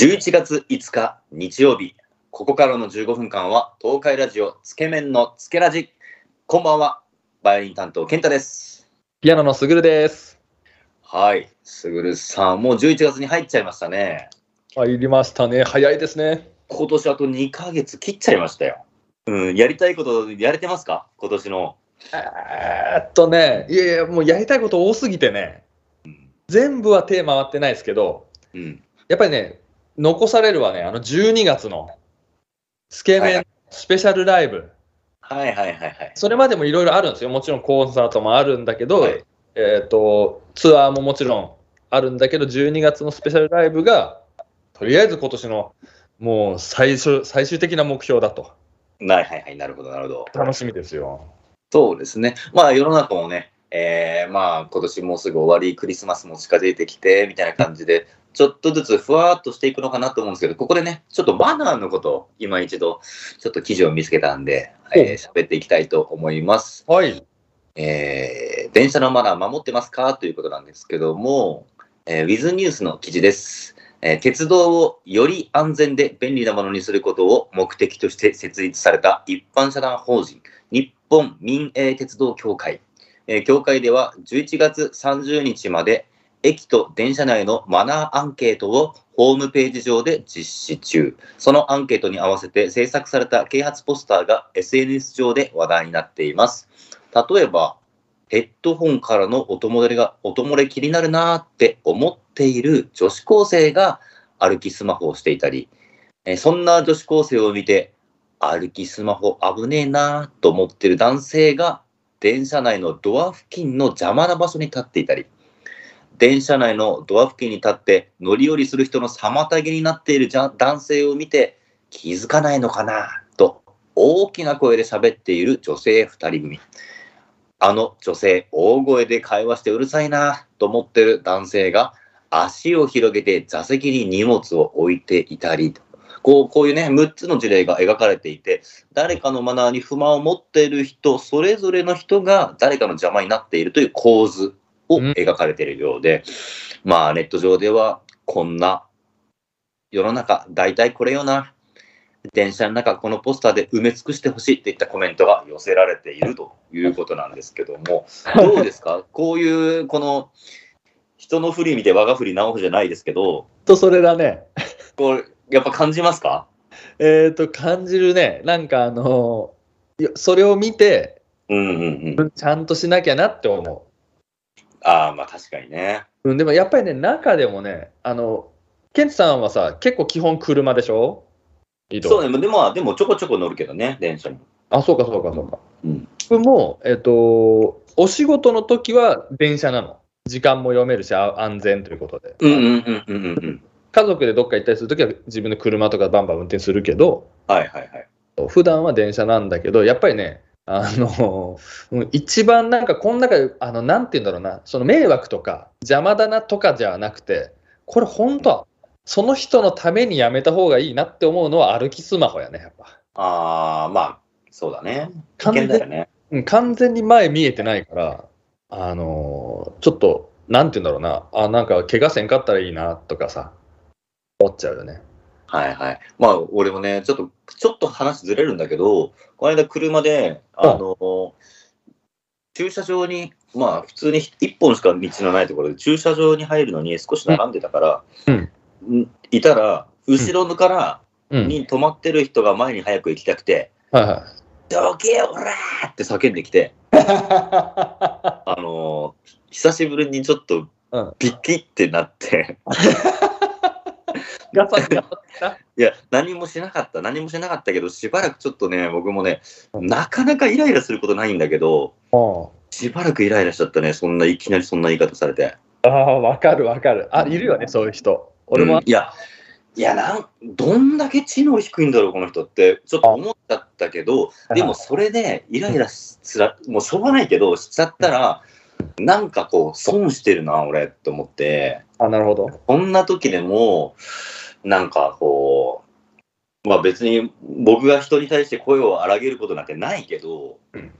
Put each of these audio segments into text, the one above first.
11月5日日曜日、ここからの15分間は東海ラジオつけ麺のつけラジ。こんばんは、バイオリン担当健太です。ピアノのすぐるです。はい、すぐるさん、もう11月に入っちゃいましたね。入りましたね。早いですね。今年あと2ヶ月切っちゃいましたよ。うん、やりたいことやれてますか？今年の。えーっとね、いやいや、もうやりたいこと多すぎてね、全部は手回ってないですけど、うん。やっぱりね、残されるはね、あの12月のスケメンスペシャルライブ、はいはいはいはい。それまでもいろいろあるんですよ。もちろんコンサートもあるんだけど、はいえーっと、ツアーももちろんあるんだけど、12月のスペシャルライブが、とりあえず今年のもう最初最終的な目標だと。はいはいはい、なるほどなるほど。楽しみですよ。そうですね。まあ世の中もね、えー、まあ今年もうすぐ終わり、クリスマスも近づいてきて、みたいな感じで、ちょっとずつふわーっとしていくのかなと思うんですけど、ここでね、ちょっとマナーのことを今一度、ちょっと記事を見つけたんで、えー喋っていきたいと思います。はい。えー、電車のマナー守ってますか？ということなんですけども、えー、ウィズニュースの記事です。えー鉄道をより安全で便利なものにすることを目的として設立された一般社団法人日本民営鉄道協会。えー協会では11月30日まで駅と電車内のマナーアンケートをホームページ上で実施中。そのアンケートに合わせて制作された啓発ポスターが SNS 上で話題になっています。例えば、ヘッドホンからの音漏れが、音漏れ気になるなーって思っている女子高生が歩きスマホをしていたり、えそんな女子高生を見て、歩きスマホ危ねえなーと思っている男性が電車内のドア付近の邪魔な場所に立っていたり、電車内のドア付近に立って乗り降りする人の妨げになっている男性を見て気づかないのかなと大きな声で喋っている女性2人組。あの女性、大声で会話してうるさいなと思ってる男性が足を広げて座席に荷物を置いていたりと。こうこういうね、6つの事例が描かれていて、誰かのマナーに不満を持っている人、それぞれの人が誰かの邪魔になっているという構図をうん描かれているようで、まあネット上ではこんな世の中、大体これよな。電車の中、このポスターで埋め尽くしてほしいっていったコメントが寄せられているということなんですけども、どうですか？こういう、この、人の振り見て我が振り直すじゃないですけど、と、それだね。これ、やっぱ感じますか？えっ、と、感じるね。なんかあのそれを見て、うんうんうん。ちゃんとしなきゃなって思ああ、まあ確かにね。う。うん、でもやっぱりね、中でもね、あの、ケンチさんはさ、結構基本車でしょ？移動。そうね、でも、でもちょこちょこ乗るけどね、電車に。あ、そうかそうかそうか。うん。僕も、えっ、と、お仕事の時は電車なの。時間も読めるし、あ安全ということで。うんうんうんうんうんうん。家族でどっか行ったりするときは自分で車とかバンバン運転するけど、はいはいはい。普段は電車なんだけど、やっぱりね、あの、うん一番なんかこの中で、あの、なんて言うんだろうな、その迷惑とか邪魔だなとかじゃなくて、これ本当は、その人のためにやめた方がいいなって思うのは歩きスマホやね、やっぱ。ああ、まあ、そうだね。危完全険だよね。うん完全に前見えてないから、あのちょっと、なんて言うんだろうな、あ、なんか怪我せんかったらいいなとかさ、思っちゃうよね。はいはい。まあ、俺もね、ちょっと、ちょっと話ずれるんだけど、この間車で、あの、駐車場に、まあ、普通に一本しか道のないところで、駐車場に入るのに少し並んでたから、うんんいたら、後ろから、うん。に止まってる人が前に早く行きたくて、はいはい。どけよ、おらーって叫んできて、あの久しぶりにちょっとうん、ピッキってなって、ガサガサいや、何もしなかった、何もしなかったけど、しばらくちょっとね、僕もね、なかなかイライラすることないんだけど、しばらくイライラしちゃったね、そんないきなりそんな言い方されて。ああ、わかるわかる。あ、いるよね、そういう人。俺も、うんいや、いやなん、どんだけ知能低いんだろう、この人って、ちょっと思っちゃったけど、でもそれでイライラすら、もうしょうがないけど、しちゃったら、なんかこう、損してるな、俺って思って、あ、なるほど。こんな時でも、なんかこう、まあ別に僕が人に対して声を荒げることなんてないけど、うん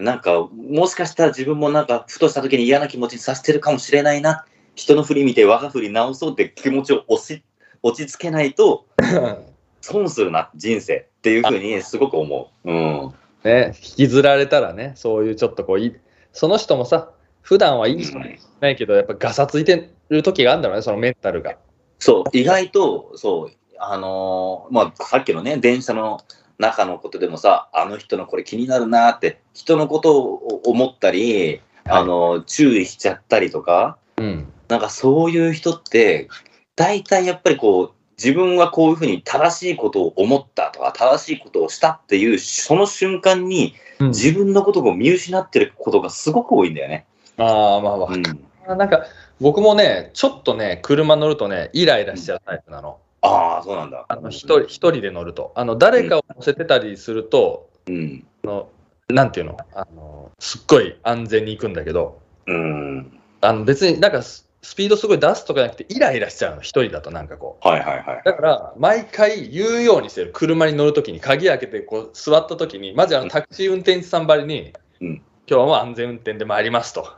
なんかもしかしたら自分もなんかふとした時に嫌な気持ちにさせてるかもしれないな、人の振り見て我が振り直そうって気持ちを押し落ち着けないと 損するな、人生っていうふうにすごく思う。うん。ね、引きずられたらね、そういうちょっとこうい、その人もさ、普段はいい人ないけど、やっぱガサついてる時があるんだろうね、そのメンタルが。そう、意外と、そう、あのーまあ、さっきのね、電車の中のことでもさ、あの人のこれ気になるなって、人のことを思ったり、あのー注意しちゃったりとか、うん。なんかそういう人って、大体やっぱりこう、自分はこういうふうに正しいことを思ったとか、正しいことをしたっていう、その瞬間に自分のことを見失ってることがすごく多いんだよね。ああ、まあわかうん、るなんか、僕もね、ちょっとね、車乗るとね、イライラしちゃうタイプなの。ああ、そうなんだ。あの一人一人で乗ると。あの誰かを乗せてたりすると、うん。あのなんていうの？あの、すっごい安全に行くんだけど、うん。あの別になんかススピードすごい出すとかじゃなくて、イライラしちゃうの、一人だとなんかこう。はいはいはい。だから、毎回言うようにしてる。車に乗るときに、鍵開けてこう座ったときに、まずあのタクシー運転手さんばりに、うん今日も安全運転で参りますと。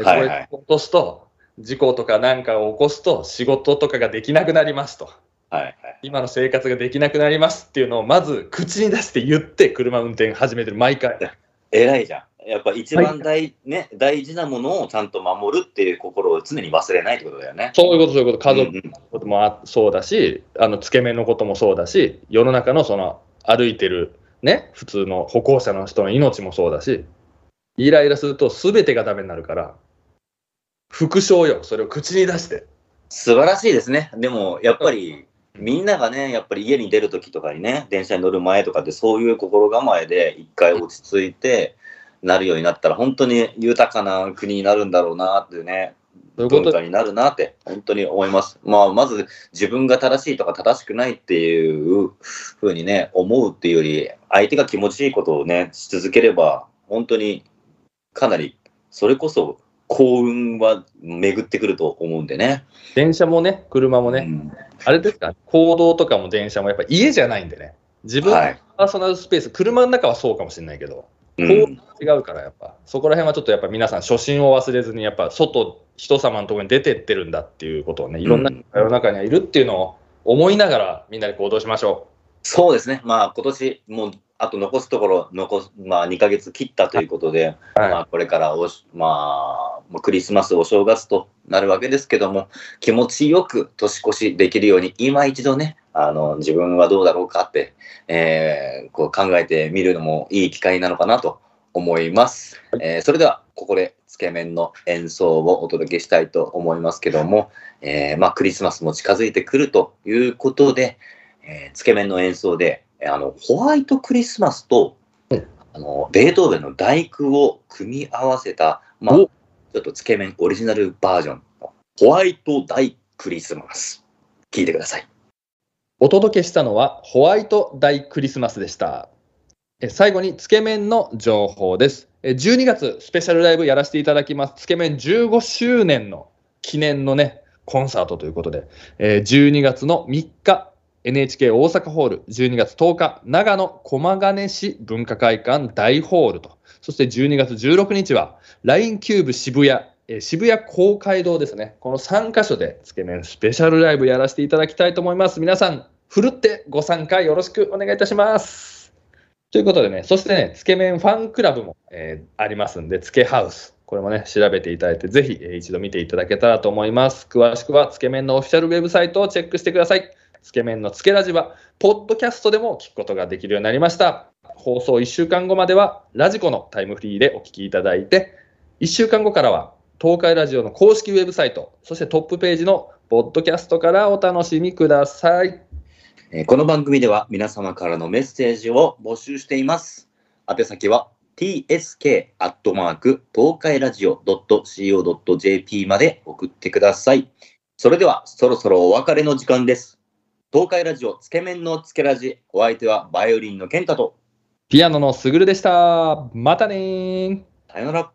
で、こはいはいれ落とすと、事故とかなんかを起こすと、仕事とかができなくなりますと。はいはい。今の生活ができなくなりますっていうのを、まず口に出して言って、車運転始めてる、毎回。偉いじゃん。やっぱ一番大,、ね、大事なものをちゃんと守るっていう心を常に忘れないってことだよね。そういうこと、そういうこと、家族うんうんのこともあそうだし、あのつけ麺のこともそうだし、世の中のその歩いてる、ね、普通の歩行者の人の命もそうだし、イライラすると全てがダメになるから、副賞よ、それを口に出して。素晴らしいですね。でも、やっぱり、みんながね、やっぱり家に出るときとかにね、電車に乗る前とかって、そういう心構えで一回落ち着いて、なるようになったら、本当に豊かな国になるんだろうなってね、そういう文化になるなって、本当に思います。まあ、まず自分が正しいとか正しくないっていうふうにね、思うっていうより、相手が気持ちいいことをね、し続ければ、本当にかなり、それこそ幸運は巡ってくると思うんでね。電車もね、車もね、うん。あれですか、行動とかも電車もやっぱ家じゃないんでね、自分のはい。パーソナルスペース、車の中はそうかもしれないけど、うん。違うから、やっぱ、そこら辺はちょっとやっぱ皆さん、初心を忘れずに、やっぱ外、人様のところに出てってるんだっていうことをね、いろんな世の中にはいるっていうのを思いながら、みんなで行動しましょそうですね、まあ今年もうあと残すところ残す、まあ、2ヶ月切ったということで、う。はいまあ、これからおし、まあ、もうクリスマス、お正月となるわけですけども、気持ちよく年越しできるように、今一度ね、あの自分はどうだろうかって、えーこう考えてみるのもいい機会なのかなと思います。えーそれでは、ここでつけ麺の演奏をお届けしたいと思いますけども、えーまあ、クリスマスも近づいてくるということで、えーつけ麺の演奏で、えーあのホワイトクリスマスと、うんあのベートーベンの第九を組み合わせた、まあ、ちおょっとつけ麺オリジナルバージョンのホワイト大クリスマス。聞いてください。お届けしたのは、ホワイト大クリスマスでした。え最後に、つけ麺の情報です。え12月、スペシャルライブやらせていただきます。つけ麺15周年の記念のね、コンサートということで、えー12月の3日、NHK 大阪ホール、12月10日、長野駒ヶ根市文化会館大ホールと、そして12月16日は、LINE キューブ渋谷、え渋谷公会堂ですね。この3カ所でつけ麺スペシャルライブやらせていただきたいと思います。皆さん、ふるってご参加よろしくお願いいたします。ということでね、そしてね、つけ麺ファンクラブも、えーありますんで、つけハウス。これもね、調べていただいて、ぜひ、えー一度見ていただけたらと思います。詳しくは、つけ麺のオフィシャルウェブサイトをチェックしてください。つけ麺のつけラジは、ポッドキャストでも聞くことができるようになりました。放送1週間後までは、ラジコのタイムフリーでお聞きいただいて、1週間後からは、東海ラジオの公式ウェブサイト、そしてトップページのポッドキャストからお楽しみください。えこの番組では皆様からのメッセージを募集しています。宛先は tsk アットマーク東海ラジオ .co.jp まで送ってください。それではそろそろお別れの時間です。東海ラジオつけ麺のつけラジ、お相手はバイオリンの健太と、ピアノのすぐるでした。またねー。さよなら。